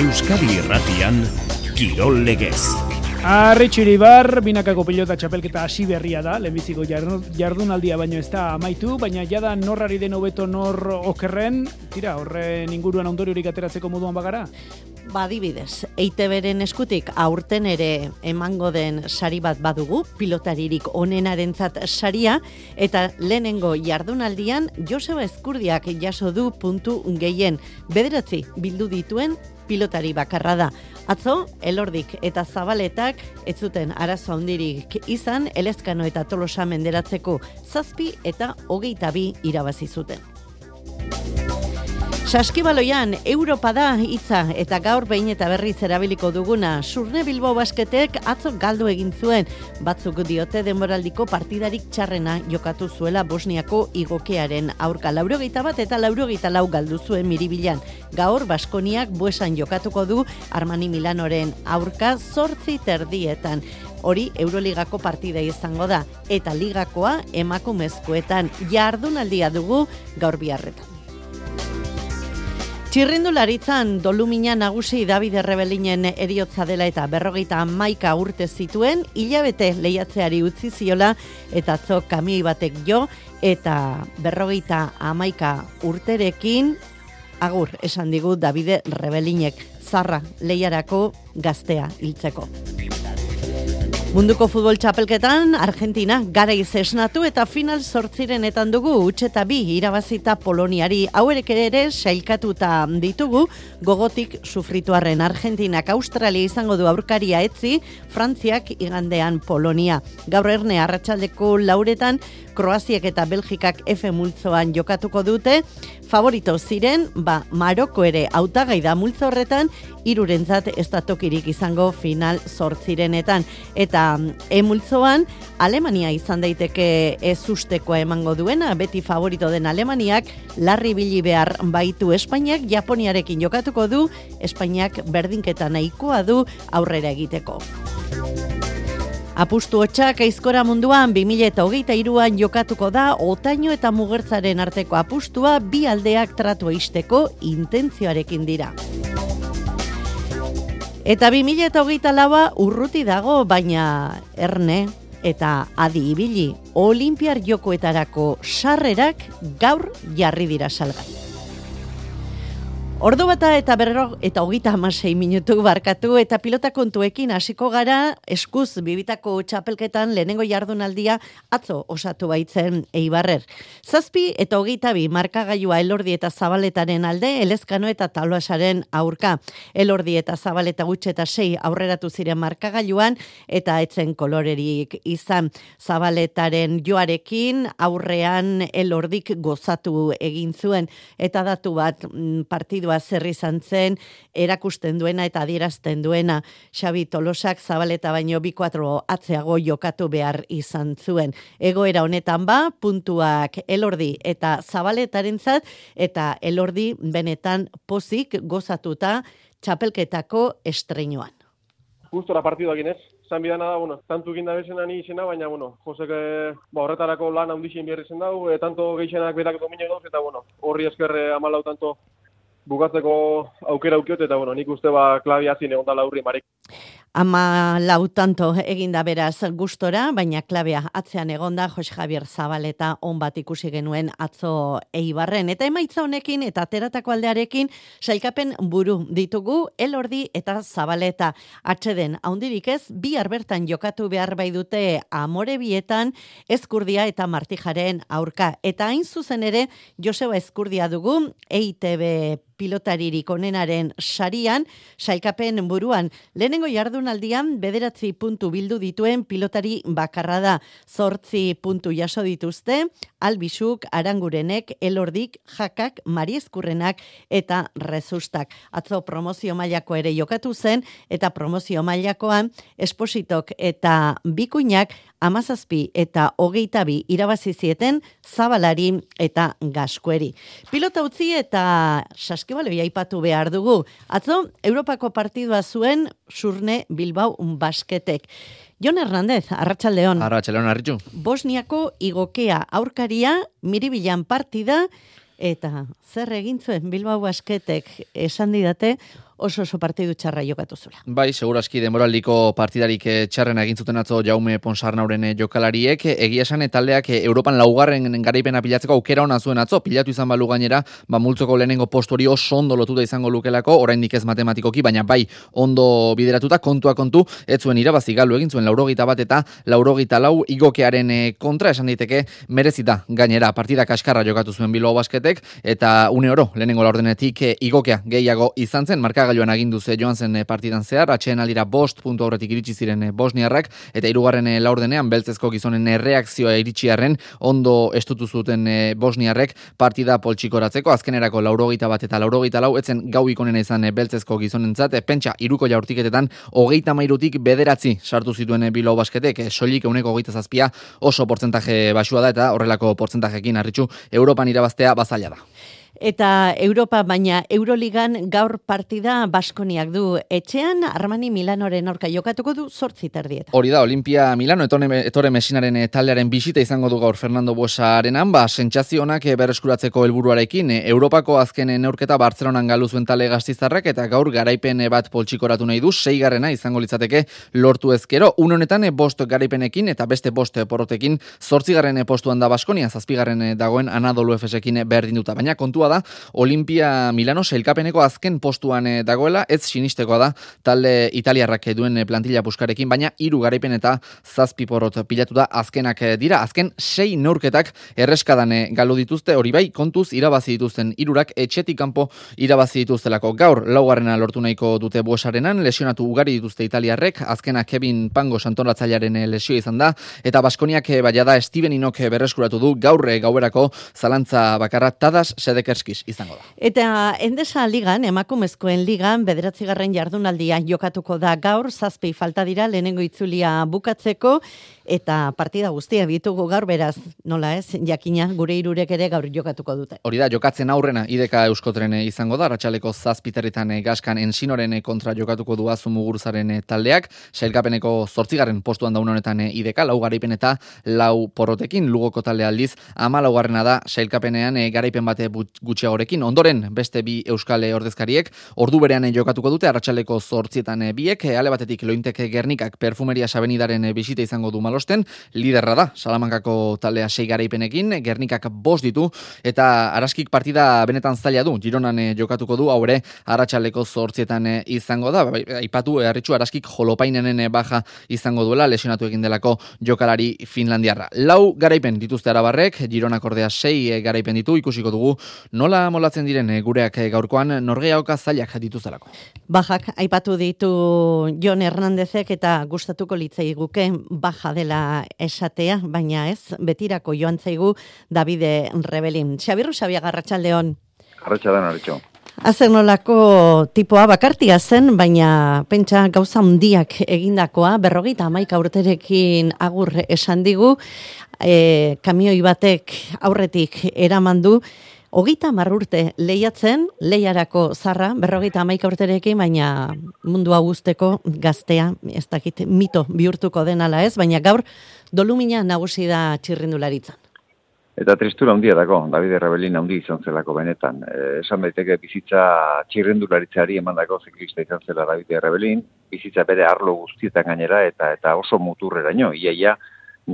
Euskadi Irratian Kirol Legez. Arritxiri bar, binakako pilota txapelketa hasi berria da, lehenbiziko jardunaldia baino ez da amaitu, baina jada norrari den hobeto nor okerren, tira, horren inguruan ondoriorik ateratzeko moduan bagara? Badibidez, EITB-ren eskutik aurten ere emango den sari bat badugu, pilotaririk onenarentzat saria, eta lehenengo jardunaldian Joseba Eskurdiak jaso du puntu gehien, bederatzi bildu dituen pilotari bakarra da. Atzo, elordik eta zabaletak ez zuten arazo handirik izan, elezkano eta tolosa menderatzeko zazpi eta hogeita bi irabazi zuten. Saskibaloian, Europa da hitza eta gaur behin eta berriz erabiliko duguna. Surne Bilbo basketek atzo galdu egin zuen. Batzuk diote denboraldiko partidarik txarrena jokatu zuela Bosniako igokearen aurka laurogeita bat eta laurogeita lau galdu zuen miribilan. Gaur Baskoniak buesan jokatuko du Armani Milanoren aurka zortzi terdietan. Hori Euroligako partida izango da eta ligakoa emakumezkoetan jardunaldia dugu gaur biharretan. Txirrindularitzan dolumina nagusi David Rebelinen eriotza dela eta berrogeita maika urte zituen, hilabete lehiatzeari utzi ziola eta zo kamioi batek jo eta berrogeita amaika urterekin agur esan digu David Rebelinek zarra lehiarako gaztea hiltzeko. Munduko futbol txapelketan, Argentina gara esnatu eta final sortzirenetan dugu utxeta bi irabazita Poloniari hauerek ere sailkatuta ditugu gogotik sufrituarren Argentinak Australia izango du aurkaria etzi, Frantziak igandean Polonia. Gaur erne arratsaldeko lauretan Kroaziak eta Belgikak F multzoan jokatuko dute, favorito ziren, ba, Maroko ere hautagai da multzo horretan, irurentzat ez da tokirik izango final sortzirenetan. Eta E multzoan, Alemania izan daiteke ez ustekoa emango duena, beti favorito den Alemaniak, larri bili behar baitu Espainiak, Japoniarekin jokatuko du, Espainiak berdinketa nahikoa du aurrera egiteko. Apustu hotxak aizkora munduan 2008an jokatuko da otaino eta mugertzaren arteko apustua bi aldeak tratu eisteko intentzioarekin dira. Eta 2008 laua urruti dago, baina erne eta adi ibili olimpiar jokoetarako sarrerak gaur jarri dira salgai. Ordu bata eta berro eta hogita amasei minutu barkatu eta pilota kontuekin hasiko gara eskuz bibitako txapelketan lehenengo jardunaldia atzo osatu baitzen eibarrer. Zazpi eta hogita bi markagailua elordi eta zabaletaren alde elezkano eta taloasaren aurka. Elordi eta zabaleta gutxe eta sei aurreratu ziren markagailuan eta etzen kolorerik izan zabaletaren joarekin aurrean elordik gozatu egin zuen eta datu bat mm, partidu partidua zer izan zen, erakusten duena eta adierazten duena Xabi Tolosak zabaleta baino bi kuatro atzeago jokatu behar izan zuen. Egoera honetan ba, puntuak elordi eta zabaletarentzat eta elordi benetan pozik gozatuta txapelketako estreinoan. Gustora partidua ginez, zan bidana da, bueno, tantu ginda bezena ni izena, baina, bueno, Josek, ba, horretarako lan handixen bierri zen dago, e, tanto geixenak berak dominio dauz, eta, bueno, horri eskerre amalau tanto bukatzeko aukera aukiot, eta bueno, nik uste ba, klabia zine ondala laurri marik. Ama lau tanto eginda beraz gustora, baina klabea atzean egonda Jos Javier Zabaleta on bat ikusi genuen atzo Eibarren. Eta emaitza honekin eta ateratako aldearekin sailkapen buru ditugu Elordi eta Zabaleta atxeden. Haundirik ez bi bertan jokatu behar bai dute Amore bietan Eskurdia eta Martijaren aurka. Eta hain zuzen ere Joseba Eskurdia dugu EITB pilotaririk onenaren sarian, sailkapen buruan, lehenengo jardunaldian bederatzi puntu bildu dituen pilotari bakarra da, zortzi puntu jaso dituzte, albisuk, arangurenek, elordik, jakak, mariezkurrenak eta rezustak. Atzo promozio mailako ere jokatu zen, eta promozio mailakoan espositok eta bikuinak amazazpi eta hogeita bi irabazi zieten zabalari eta gaskueri. Pilota utzi eta saskibalo aipatu behar dugu. Atzo, Europako partidua zuen surne Bilbao basketek. Jon Hernandez, Arratxaldeon. Arratxaldeon, Arritxu. Bosniako igokea aurkaria, miribilan partida, eta zer egin zuen Bilbao basketek esan didate, oso oso partidu txarra jokatu zula. Bai, seguraski demoraldiko partidarik eh, txarren egin zuten atzo Jaume Ponsarnauren eh, jokalariek, egia esan taldeak Europan laugarren garaipena pilatzeko aukera ona zuen atzo, pilatu izan balu gainera, ba multzoko lehenengo postu hori oso ondo lotuta izango lukelako, oraindik ez matematikoki, baina bai ondo bideratuta kontua kontu, ez zuen irabazi galu egin zuen laurogita bat eta laurogita lau igokearen kontra. Esan daiteke merezita gainera partida kaskarra jokatu zuen Bilbao basketek eta une oro lehenengo laurdenetik igokea gehiago izan zen markagailuan agindu ze joan zen partidan zehar. Atxeen aldira bost puntu aurretik iritsi ziren bosniarrak. Eta hirugarren laurdenean beltzezko gizonen reakzioa iritsiarren ondo estutu zuten bosniarrek partida poltsikoratzeko. Azkenerako laurogeita bat eta laurogeita lau etzen gau ikonena izan beltzezko gizonentzat. Pentsa iruko jaurtiketetan hogeita mairutik bederatzi sartu zituen Bilbao basketek. Soilik euneko hogeita zazpia oso portzentaje basua da eta horrelako portzentajekin harritxu Europan irabaztea bazaila da. Eta Europa baina Euroligan gaur partida Baskoniak du. Etxean Armani Milanoren aurka jokatuko du 8 terdietan. Hori da Olimpia Milano etone etore mesinaren eh, taldearen bisita izango du gaur Fernando Buesarenan ba sentsazio onak eh, berreskuratzeko helburuarekin eh, Europako azken neurketa Bartzelonan galu zuen tale gaztizarrak eta gaur garaipen bat poltsikoratu nahi du seigarrena izango litzateke lortu ezkero. Un honetan bost garaipenekin eta beste bost porrotekin 8 postuan da Baskonia zazpigarren dagoen Anadolu Efesekin berdinduta. Baina kontua da Olimpia Milano selkapeneko azken postuan eh, dagoela, ez sinistekoa da talde italiarrak duen eh, plantilla buskarekin, baina hiru garaipen eta zazpi porrot pilatu da azkenak eh, dira. Azken sei neurketak erreskadan galdu dituzte, hori bai kontuz irabazi dituzten hirurak etxetik kanpo irabazi dituztelako. Gaur laugarrena lortu nahiko dute buesarenan, lesionatu ugari dituzte italiarrek, azkenak Kevin Pango santonatzailearen lesio izan da, eta Baskoniak baina da Steven Inok berreskuratu du. Gaurre gauerako zalantza bakarra. Tadas sedekers eskiz izango da. Eta endesa ligan, emakumezkoen ligan, bederatzigarren jardunaldia jokatuko da gaur, zazpi falta dira lehenengo itzulia bukatzeko, eta partida guztiak ditugu gaur beraz, nola ez, jakina gure irurek ere gaur jokatuko dute. Hori da, jokatzen aurrena ideka euskotren izango da, ratxaleko zazpiterritan gaskan ensinoren kontra jokatuko du azumuguruzaren taldeak, sailkapeneko zortzigarren postuan da honetan ideka, lau garaipen eta lau porrotekin, lugoko talde aldiz, ama laugarrena da sailkapenean garaipen bate gutxiagorekin, ondoren beste bi euskale ordezkariek, ordu berean jokatuko dute, arratsaleko zortzietan biek, ale batetik lointek gernikak perfumeria sabenidaren bisita izango du malo bosten, liderra da, Salamankako taldea sei garaipenekin, Gernikak bost ditu, eta araskik partida benetan zaila du, Gironan eh, jokatuko du, haure, aratsaleko zortzietan eh, izango da, bai, aipatu, eh, harritxu araskik jolopainenen baja izango duela, lesionatu egin delako jokalari Finlandiarra. Lau garaipen dituzte arabarrek, Gironak ordea sei garaipen ditu, ikusiko dugu, nola molatzen diren gureak gaurkoan, norgeaoka zailak dituztelako. Bajak, aipatu ditu Jon Hernandezek eta gustatuko litzei guke baja dela dela esatea, baina ez, betirako joan zaigu Davide Rebelin. Xabirru Xabia Garratxaldeon. Garratxaldeon, Arritxo. Azer nolako tipoa bakartia zen, baina pentsa gauza handiak egindakoa, berrogeita amaika urterekin agur esan digu, e, kamioi batek aurretik eramandu, Hogeita marrurte lehiatzen, lehiarako zarra, berrogeita amaika urterekin, baina mundu guzteko gaztea, ez dakit mito bihurtuko denala ez, baina gaur dolumina nagusi da txirrindularitzan. Eta tristura handia dago, David Rebelin handi izan zelako benetan. E, esan daiteke bizitza txirrendularitzari eman dago ziklista izan zela David Rebelin, bizitza bere arlo guztietan gainera eta eta oso muturrera nio, iaia,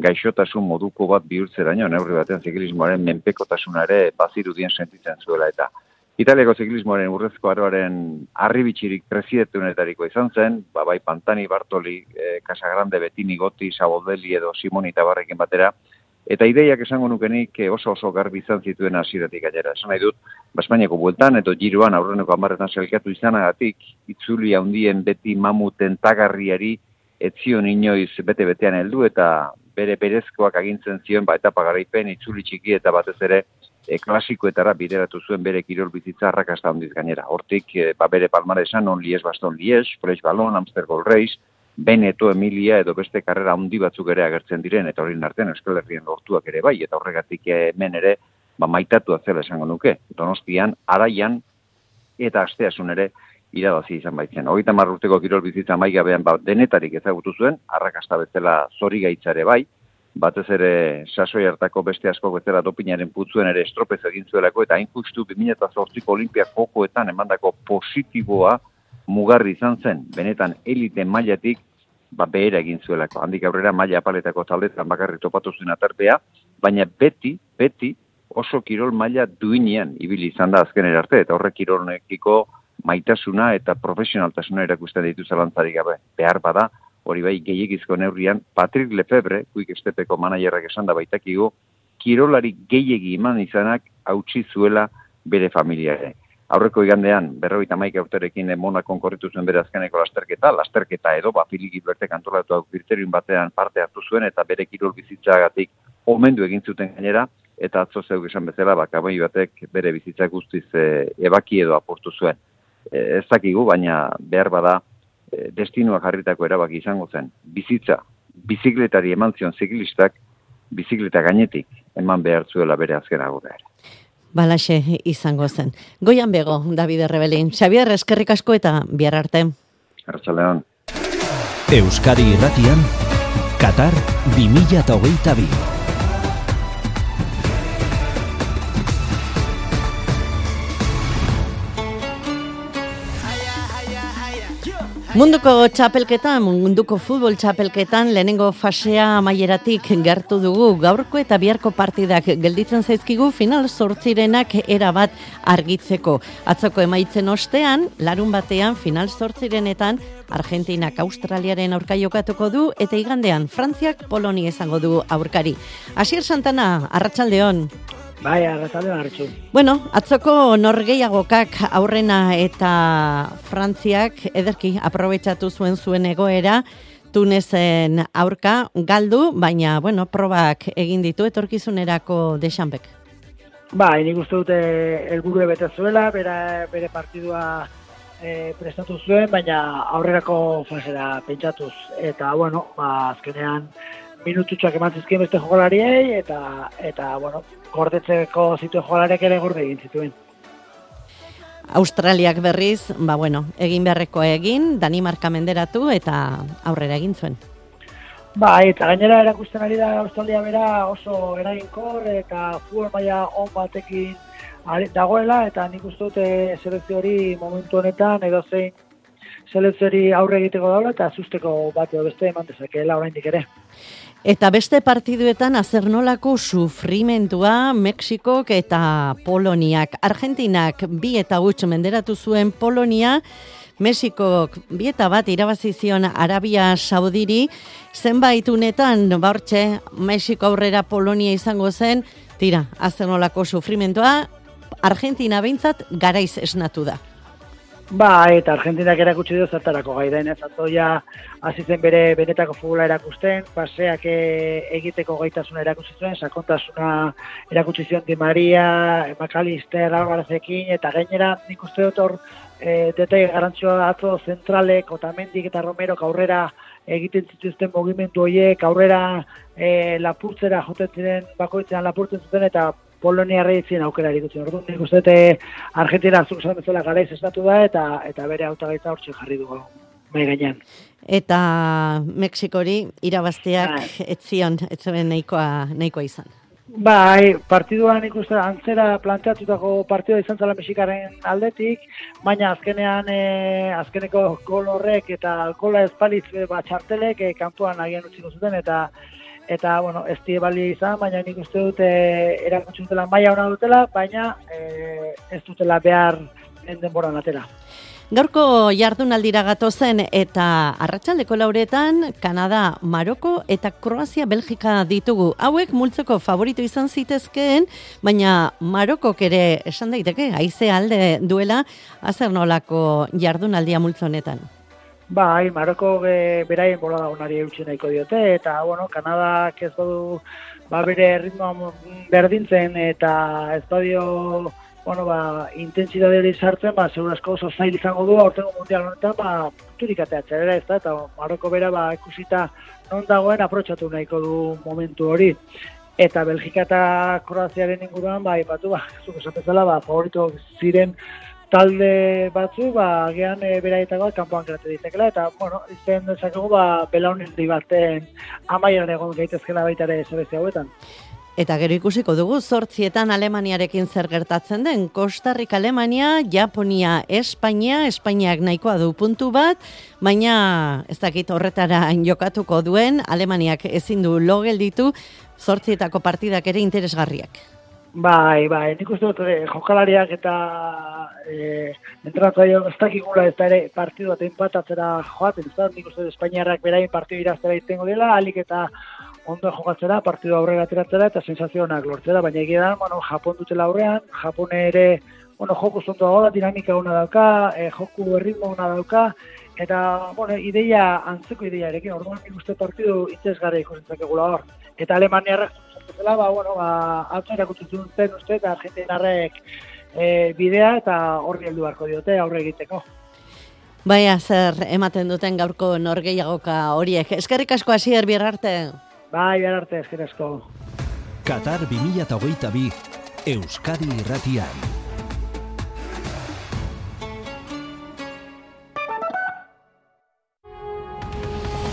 gaixotasun moduko bat bihurtzeraino neurri batean ziklismoaren menpekotasuna ere bazirudien sentitzen zuela eta Italiako ziklismoaren urrezko aroaren arribitxirik presidentunetariko izan zen, ba, bai Pantani, Bartoli, e, Casagrande, Betini, Goti, Saboldeli edo Simoni eta Barrekin batera, eta ideiak esango nukenik eh, oso oso garbi izan zituen hasieratik gainera. Esan nahi dut, Baspainiako bueltan edo giroan aurreneko amarretan selkatu izanagatik, itzuli handien beti mamuten tagarriari etzion inoiz bete-betean heldu eta bere berezkoak agintzen zion ba etapa garaipen itzuli txiki eta batez ere e, klasikoetara bideratu zuen bere kirol bizitza arrakasta handiz gainera. Hortik e, ba bere palmaresan on Lies Baston Lies, Fresh Ballon, Amster Gold Race, Beneto Emilia edo beste karrera handi batzuk ere agertzen diren eta horien artean Euskal Herrien lortuak ere bai eta horregatik hemen ere ba maitatu atzela esango nuke. Donostian, Araian eta Asteasun ere irabazi izan baitzen. Hogeita marrurteko kirol bizitza maigabean ba, denetarik ezagutu zuen, arrakasta bezala zori gaitzare bai, batez ere sasoi hartako beste asko bezala dopinaren putzuen ere estropez egin zuelako, eta hain justu 2008ko olimpiak jokoetan emandako positiboa mugarri izan zen, benetan elite mailatik, ba, behera egin zuelako. Handik aurrera maila apaletako taldetan bakarri topatu zuen aterpea, baina beti, beti, oso kirol maila duinean ibili izan da azken arte, eta horrek kirolnekiko maitasuna eta profesionaltasuna erakusten ditu zelantzarik gabe. Behar bada, hori bai gehiagizko neurrian, Patrick Lefebvre, kuik estepeko manajerrak esan da baitakigu, kirolari gehiegi iman izanak hautsi zuela bere familiare. Aurreko igandean, berroita maika urterekin emona konkorritu zuen bere azkeneko lasterketa, lasterketa edo, ba, filiki bertek antolatu hau batean parte hartu zuen, eta bere kirol bizitzagatik omendu egin zuten gainera, eta atzo zeuk esan bezala, ba, batek bere bizitza guztiz e, ebaki edo aportu zuen. E, ez dakigu, baina behar bada, e, destinuak jarritako erabaki izango zen. Bizitza, bizikletari eman zion ziklistak, bizikleta gainetik eman behar zuela bere azken agurra ere. Balaxe izango zen. Goian bego, David Rebelin. Xabier, eskerrik asko eta bihar arte. Arratxalean. Euskadi irratian, Qatar 2022. Munduko txapelketan, munduko futbol txapelketan, lehenengo fasea amaieratik gertu dugu gaurko eta biharko partidak gelditzen zaizkigu final sortzirenak erabat argitzeko. Atzoko emaitzen ostean, larun batean final sortzirenetan, Argentinak Australiaren aurka jokatuko du eta igandean Frantziak Poloni izango du aurkari. Asier Santana, Arratsaldeon. Bai, arratzalde hartzu. Bueno, atzoko norgeiagokak aurrena eta Frantziak ederki aprobetsatu zuen zuen egoera, Tunezen aurka galdu, baina, bueno, probak egin ditu etorkizunerako desanbek. Ba, nik uste dute elburu bete zuela, bere, bere partidua e, prestatu zuen, baina aurrerako fasera pentsatuz. Eta, bueno, ba, azkenean minututxoak emantzizkien beste jokolariei, eta, eta bueno, gordetzeko zituen jokalariak ere gorde egin zituen. Australiak berriz, ba bueno, egin beharreko egin, Danimarka menderatu eta aurrera egin zuen. Ba, eta gainera erakusten ari da Australia bera oso eraginkor eta futbol maila on batekin dagoela eta nik uste dute selekzio hori momentu honetan edo zein selekzio hori aurre egiteko daula eta zusteko bat edo beste eman dezakeela oraindik ere. Eta beste partiduetan azernolako sufrimentua Mexikok eta Poloniak. Argentinak bi eta gutx menderatu zuen Polonia, Mexikok bi eta bat irabazizion Arabia Saudiri, zenbait unetan, bortxe, Mexiko aurrera Polonia izango zen, tira, azernolako sufrimentua, Argentina behintzat garaiz esnatu da. Ba, eta Argentinak erakutsi du zertarako. Gai den, ez atoia hasi zen bere benetako futbola erakusten, paseak e, egiteko gaitasuna erakutsi zuen, sakontasuna erakutsi zion Di Maria, Macalister, Alvarazekin, eta gainera nik uste dut hor e, detai garantzioa atzo zentralek, Otamendik eta Romero aurrera egiten zituzten mugimendu horiek, aurrera e, lapurtzera jotetzen bakoitzean lapurtzen zuten, eta Polonia reitzen aukera ikutzen. Orduan nik uste dute Argentina zuk esan bezala garaiz estatu da eta eta bere hautagaitza hortxe jarri dugu mai gainean. Eta Mexikori irabazteak bai. etzion, etzeben nahikoa, nahikoa izan. Bai, partiduan ikuste antzera planteatutako partidua izan zela Mexikaren aldetik, baina azkenean e, azkeneko gol horrek eta gola espalitz e, bat txartelek e, kantuan agian utziko zuten eta eta bueno, ez die bali izan, baina nik uste dute erakutsi dutela maila ona dutela, baina e, ez dutela behar den denboran atera. Gaurko jardunaldira gatozen eta arratsaldeko lauretan Kanada, Maroko eta Kroazia Belgika ditugu. Hauek multzeko favorito izan zitezkeen, baina Marokok ere esan daiteke haize alde duela azer nolako jardunaldia multzonetan. Bai, Maroko e, beraien bola dagonari eutxe nahiko diote, eta, bueno, Kanadak ez badu, ba, bere ritmoa berdintzen, eta ez badio, bueno, ba, intensitate hori sartzen, ba, segur asko oso zail izango du, aurtengo mundial honetan, ba, turik ateatzea, ez da, eta Maroko bera, ba, ikusita non dagoen aprotxatu nahiko du momentu hori. Eta Belgika eta Kroaziaren inguruan, ba, ipatu, ba, zuk esatezala, ba, favorito ziren talde batzu, ba, gean e, beraitakoa kanpoan geratu ditekela, eta, bueno, izan dezakegu, ba, belaunen baten amaian egon gaitezkela baita ere hauetan. Eta gero ikusiko dugu zortzietan Alemaniarekin zer gertatzen den. Kostarrik Alemania, Japonia, Espainia, Espainiak nahikoa du puntu bat, baina ez dakit horretara jokatuko duen, Alemaniak ezin du logel ditu, zortzietako partidak ere interesgarriak. Bai, bai, nik uste dut eh, jokalariak eta eh, entrenatzaio ez dakigula ez da ere partidu bat empatatzera joaten, ez da, nik uste dut Espainiarrak berain partidu iraztera itengo dela, alik eta ondo jokatzera, partidu aurrera ateratzera eta sensazionak lortzera, baina egia da, bueno, Japon dutela aurrean, Japon ere, bueno, joku zontoa gola, dinamika ona dauka, e, joku erritmo ona dauka, eta, bueno, ideia, antzeko ideia erekin, orduan nik uste partidu itzesgarra ikusentzak egula hor. Eta Alemaniarrak zela, ba, bueno, ba, atzo erakutzen zen uste, eta argentinarrek e, bidea, eta horri heldu beharko diote, aurre egiteko. Baina zer ematen duten gaurko norgeiagoka horiek. Eskerrik asko hasi erbier arte. Bai, behar arte, eskerrik asko. Qatar 2022 Euskadi Irratian.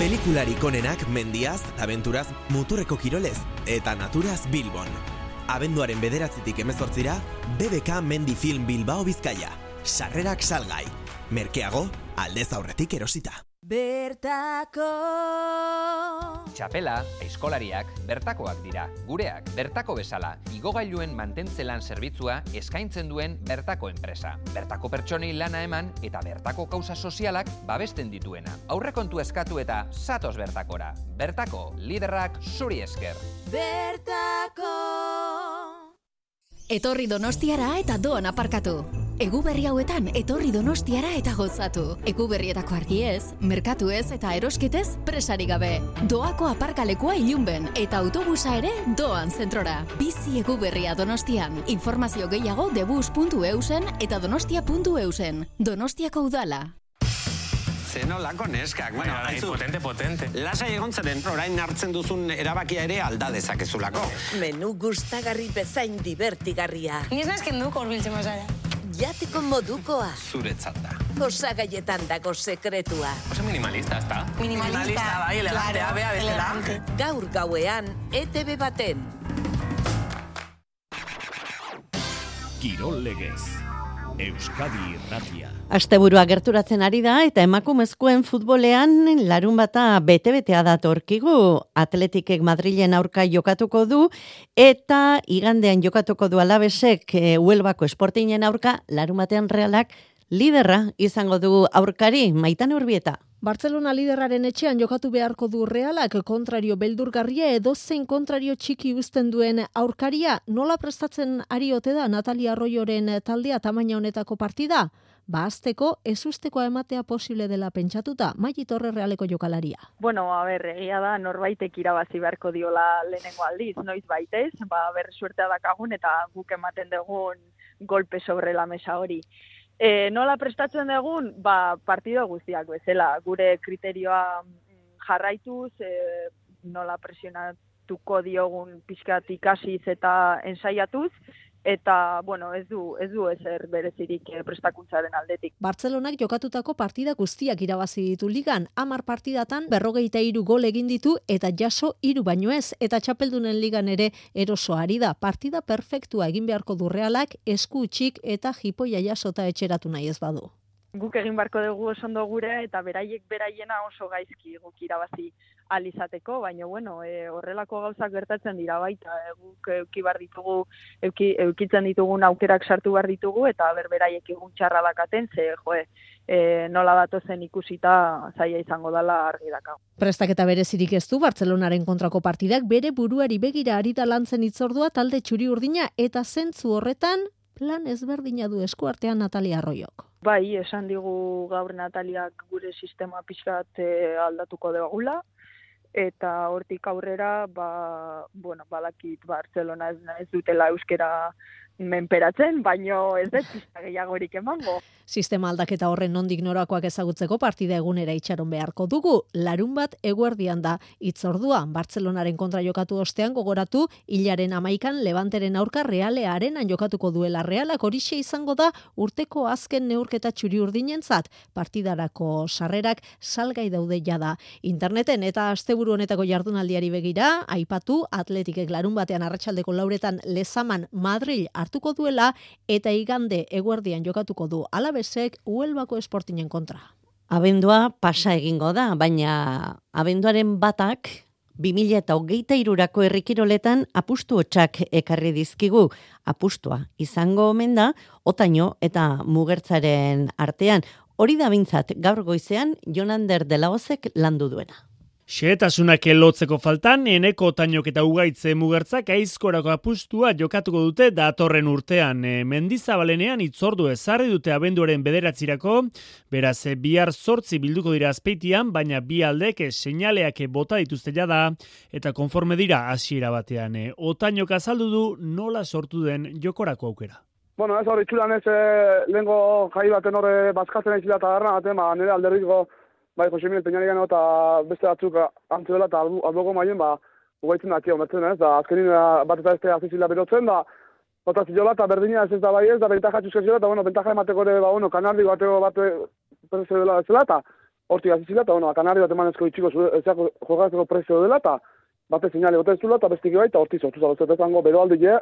Pelikularik onenak mendiaz, abenturaz, muturreko kirolez eta naturaz Bilbon. Abenduaren bederatzitik emezortzira, BBK Mendi Film Bilbao Bizkaia. Sarrerak salgai. Merkeago, aldez aurretik erosita. Bertako Txapela, eskolariak, bertakoak dira. Gureak, bertako bezala, igogailuen mantentzelan zerbitzua eskaintzen duen bertako enpresa. Bertako pertsonei lana eman eta bertako kauza sozialak babesten dituena. Aurrekontu eskatu eta satos bertakora. Bertako, liderrak zuri esker. Bertako Etorri donostiara eta doan aparkatu. Egu berri hauetan etorri donostiara eta gozatu. Egu berrietako argiez, merkatuez eta erosketez presari gabe. Doako aparkalekua ilunben eta autobusa ere doan zentrora. Bizi egu berria donostian. Informazio gehiago debus.eusen eta donostia.eusen. Donostiako udala. Zenolako neskak, bueno, aizu, potente, potente. Lasai egon zeren, orain hartzen duzun erabakia ere alda dezakezulako. Menu gustagarri bezain divertigarria. Ni ez nazken duk horbiltzen mazara. Jateko modukoa. Zuretzat da. Osagaietan dago sekretua. Oso minimalista, ez da? Minimalista, bai, elegantea, claro, bea bezala. Gaur gauean, ETV baten. Kirol legez. Euskadi Irratia. Asteburua gerturatzen ari da eta emakumezkoen futbolean larun bata bete-betea datorkigu. Atletikek Madrilen aurka jokatuko du eta igandean jokatuko du alabesek e, Huelbako esportinen aurka larun batean realak liderra izango du aurkari maitan urbieta. Barcelona liderraren etxean jokatu beharko du realak kontrario beldurgarria edo zein kontrario txiki uzten duen aurkaria nola prestatzen ari ote da Natalia Arroyoren taldea tamaina honetako partida? Ba, azteko, ez usteko ematea posible dela pentsatuta, maili torre realeko jokalaria. Bueno, a ber, egia da, norbaitek irabazi beharko diola lehenengo aldiz, noiz baitez, ba, ber, suertea dakagun eta guk ematen dugun golpe sobre la mesa hori. E, nola prestatzen dugun, ba, partido guztiak bezala, gure kriterioa mm, jarraituz, e, nola presionatuko diogun pixkat ikasiz eta ensaiatuz, eta, bueno, ez du, ez du ezer berezirik eh, prestakuntzaren aldetik. Bartzelonak jokatutako partida guztiak irabazi ditu ligan, amar partidatan berrogeita iru gol egin ditu eta jaso iru baino ez, eta txapeldunen ligan ere eroso ari da. Partida perfektua egin beharko du realak, esku utxik eta jipoia jasota etxeratu nahi ez badu. Guk egin beharko dugu oso ondo gure eta beraiek beraiena oso gaizki guk irabazi alizateko, baina bueno, e, horrelako gauzak gertatzen dira baita, e, guk euki bar ditugu, euki, eukitzen ditugun aukerak sartu behar ditugu, eta berberaiek egun txarra dakaten, ze, joe, e, nola datozen ikusita zaila izango dela argi dakago. Prestaketa berezirik ez du Bartzelonaren kontrako partidak bere buruari begira ari da lantzen itzordua talde txuri urdina eta zentzu horretan plan ezberdina du eskuartean Natalia Arroyok. Bai, esan digu gaur Nataliak gure sistema pixkat e, aldatuko dugula, eta hortik aurrera, ba, bueno, balakit Barcelona ez, dutela euskera menperatzen, baino ez dut gehiagorik emango. Sistema aldaketa horren nondik norakoak ezagutzeko partida egunera itxaron beharko dugu. Larun bat eguerdian da itzordua. Bartzelonaren kontra jokatu ostean gogoratu hilaren amaikan levanteren aurka reale arenan jokatuko duela realak horixe izango da urteko azken neurketa txuri urdinentzat. Partidarako sarrerak salgai daude jada. Interneten eta asteburu honetako jardunaldiari begira, aipatu atletikek larun batean arratsaldeko lauretan lezaman Madrid hartuko duela eta igande eguerdian jokatuko du alabesek Huelbako esportinen kontra. Abendua pasa egingo da, baina abenduaren batak 2000 eta hogeita irurako errikiroletan apustu hotxak ekarri dizkigu. Apustua izango omen da, otaino eta mugertzaren artean. Hori da bintzat gaur goizean Jonander Delaozek landu duena. Xehetasunak lotzeko faltan, eneko tainok eta ugaitze mugertzak aizkorako apustua jokatuko dute datorren urtean. E, mendizabalenean itzordu ezarri dute abenduaren bederatzirako, beraz e, bihar sortzi bilduko dira azpeitian, baina bi aldek e, seinaleak bota dituzte jada, eta konforme dira hasiera batean. E, otainok azaldu du nola sortu den jokorako aukera. Bueno, ez hori txulan ez, e, lehenko jai baten horre bazkatzen aizila eta garra, ba, nire alderriko bai, Jose Miguel Peñari eta beste batzuk antzu dela eta alboko maien, ba, ugaitzen da, kio, mertzen ez, da, azkenin bat eta este azizila berotzen, da, Bota ziola eta berdina ez ez da bai ez, da bentaja txuzke ziola, eta bueno, bentaja emateko ere, ba, bueno, kanardi bateko bat prezio dela ez eta horti azizila, eta bueno, ba, kanardi bat emanezko itxiko ezako jogatzeko prezio dela, eta bate zinali gote zula, eta bestiki bai, eta horti sortu zara, ez zango, bero aldi je,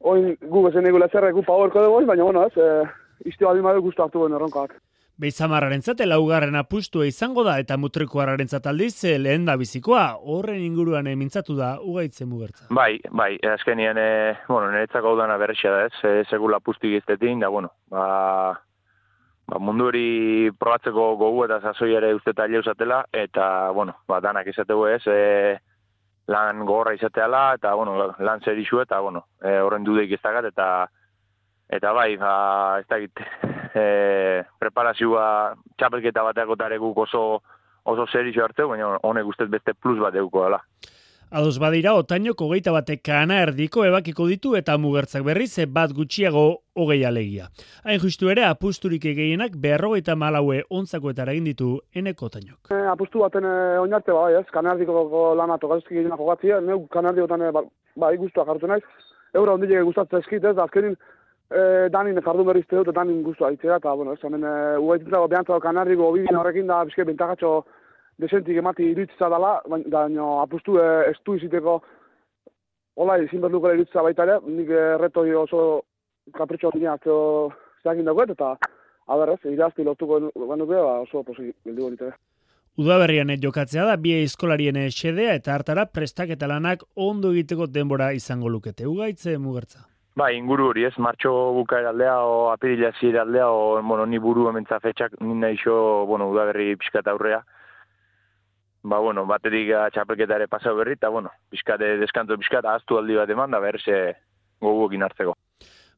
oin gu bezen egu lezerre gu powerko dugu, baina bueno, ez, e, izte badi madu guztu hartu erronkak. Beizamarraren zate laugarren apustua izango da eta mutrikoararen zataldiz eh, lehen da bizikoa, horren inguruan mintzatu da ugaitze mugertza. Bai, bai, azkenien, e, bueno, niretzako udana berrexia da ez, e, segula apustu giztetin, da, bueno, ba, ba, mundu hori probatzeko gogu eta zazoi ere uste talia usatela, eta, bueno, ba, danak izategu ez, e, lan gogorra izateala, eta, bueno, lan zer isu, eta, bueno, e, horren dudeik ez eta, eta bai, ba, ez da e, preparazioa txapelketa bateako tarekuk oso oso zerizio hartzeu, baina honek ustez beste plus bat euko dela. Ados badira, otaino kogeita batek kana erdiko ebakiko ditu eta mugertzak berriz bat gutxiago hogei alegia. Hain justu ere, apusturik egeinak berrogeita malaue ontzako eta egin ditu eneko otainok. E, apustu baten e, oinarte, bai, ez, kana erdiko lana tokazizki egin jogatzia, neu kana erdikotan e, ba, ba, ikustua jartu naiz, eura ondile gustatzen eskit, ez, azkenin e, danin jardu berriz dut, danin guztu aitzera, eta, bueno, ez, hemen, e, ugaitzago behantzago kanarriko bibin horrekin da, bizke, bentakatxo desentik emati iruditza dela, baina apustu e, estu iziteko, hola, izin behar dukela iruditza baita ere, nik erreto oso kapritxo dina atzeo zeakin dagoet, eta, haber ez, irazti lotuko genuke, ba, oso posi bildu hori Udaberrian jokatzea da bi eskolarien xedea eta hartara prestaketa lanak ondo egiteko denbora izango lukete. Ugaitze mugertza. Ba, inguru hori ez, martxo bukaer aldea, o apirila zire aldea, o, bueno, ni buru ementza fetxak, nina iso, bueno, udaberri pixkat aurrea. Ba, bueno, baterik txapelketa ere pasau berri, eta, bueno, pixkate deskanto pixkat, aztu aldi bat eman, da berse goguokin hartzeko.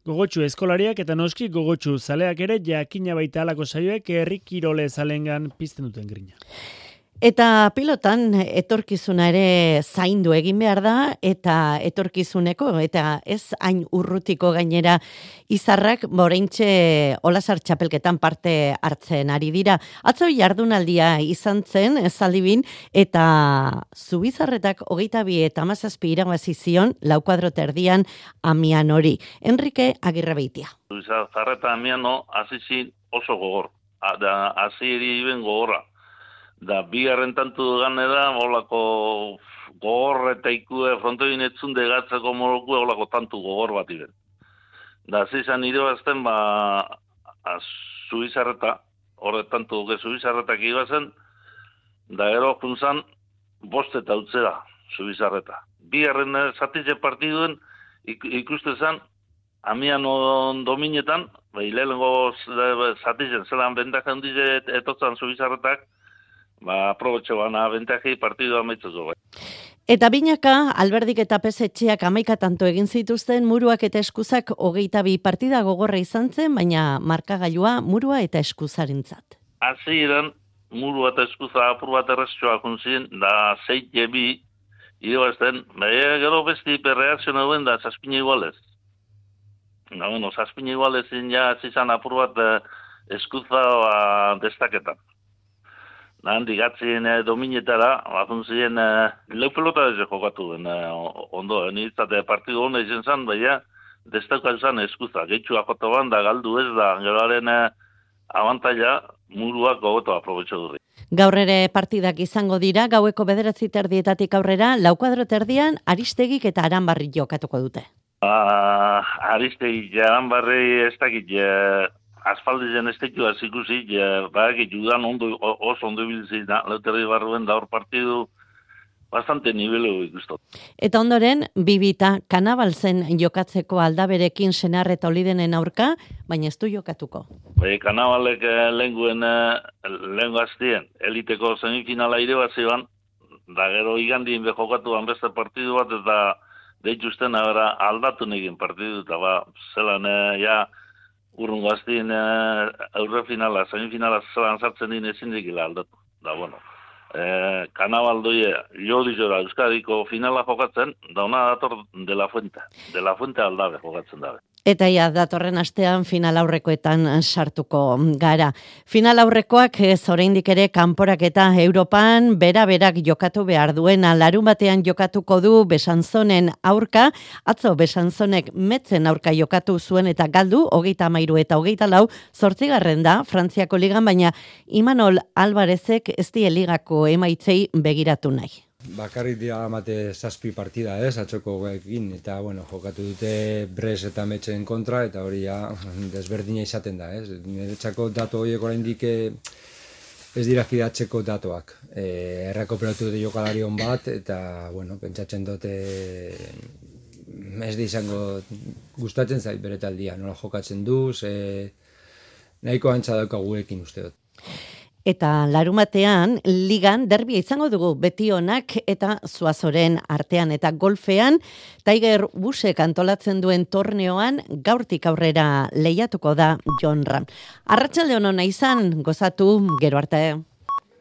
Gogotxu eskolariak eta noski gogotxu zaleak ere jakina baita alako saioek herri kirole zalengan pizten duten grina. Eta pilotan etorkizuna ere zaindu egin behar da eta etorkizuneko eta ez hain urrutiko gainera izarrak boreintxe olasar txapelketan parte hartzen ari dira. Atzo jardunaldia izan zen zaldibin eta zubizarretak hogeita bi eta mazazpi irabazi zion lau kuadro terdian amian hori. Enrique Agirre Beitia. Zubizarreta amian no, oso gogor. Da, aziri ben gogorra da bi tantu gane da, holako gogor eta ikue fronto etzun degatzeko moroku holako tantu gogor bat iben. Da zizan nire bazten, ba, suizarreta, horre tantu duke suizarretak igazen, da ero juntzan, bost eta utzera, suizarreta. Bi garren zatitze partiduen, ik, ikuste zen, amian dominetan, behi lehenko zatitzen, zelan bentak handize etotzan suizarretak, ba, aprobetxo bana bentaji partidu amaitzuko. Bai. Eta binaka, alberdik eta pesetxeak amaika tanto egin zituzten muruak eta eskuzak hogeita bi partida gogorra izan zen, baina markagailua murua eta eskuzarintzat. Iran, murua eta eskuza apur bat erreztxoa kunzien, da zeit jebi, ido ezten, baina gero besti perreakzio nagoen da zazpina igualez. Na, bueno, zazpina igualez ja zizan apur bat eh, eskuza ba, destaketan. Nahan digatzien e, dominetara, bazun ziren, e, lau pelota ez jokatu den, e, ondo, e, partidu honda izen zan, baina, destaka izan eskuza, gehitxua jota da, galdu ez da, geroaren e, abantaila, muruak gogoto aprobetxo dure. Gaur ere partidak izango dira, gaueko bederatzi terdietatik aurrera, laukuadro terdian, aristegik eta aranbarri jokatuko dute. Uh, aristegi jaran barri ez dakit, asfaldizen ez tekiu azikusi, uh, badakit judan ondo, oso ondo bilzi, da, lauterri barruen da hor partidu, bastante nivelu ikustot. Eta ondoren, bibita kanabalzen jokatzeko aldaberekin senar eta olidenen aurka, baina ez du jokatuko. Bai, kanabalek eh, lenguen, eh, lengu aztien, eliteko semifinala ire bat ziban, da gero igandien behokatu beste partidu bat, eta deituzten abera aldatu negin partidu, eta ba, zelan, eh, ja, urrun gaztien eh, aurre finala, semifinala zelan sartzen din ezin dikila aldatu. Da, bueno, eh, kanabaldoie, jo dizora, Euskadiko finala jokatzen, dauna dator de la fuente, de la fuente aldabe jokatzen dabe. Eta ja, datorren astean final aurrekoetan sartuko gara. Final aurrekoak ez oraindik ere kanporak eta Europan bera-berak jokatu behar duena. Larun batean jokatuko du besanzonen aurka, atzo besanzonek metzen aurka jokatu zuen eta galdu, hogeita mairu eta hogeita lau, zortzigarren da, Frantziako ligan, baina Imanol Alvarezek ez die ligako emaitzei begiratu nahi bakarrik dira amate zazpi partida, ez, atxoko ekin, eta, bueno, jokatu dute Bres eta Metxen kontra, eta hori ja, desberdina izaten da, ez. Niretzako datu horiek oraindik eh, ez dira fidatzeko datuak. E, errakoperatu dute jokalari hon bat, eta, bueno, pentsatzen dute ez di izango gustatzen zait bere taldia, nola jokatzen du, ze nahiko antza daukaguekin uste dut. Eta larumatean, ligan derbia izango dugu beti honak eta zuazoren artean eta golfean, Tiger Busek antolatzen duen torneoan gaurtik aurrera lehiatuko da John Ram. Arratxalde honona izan, gozatu, gero arte.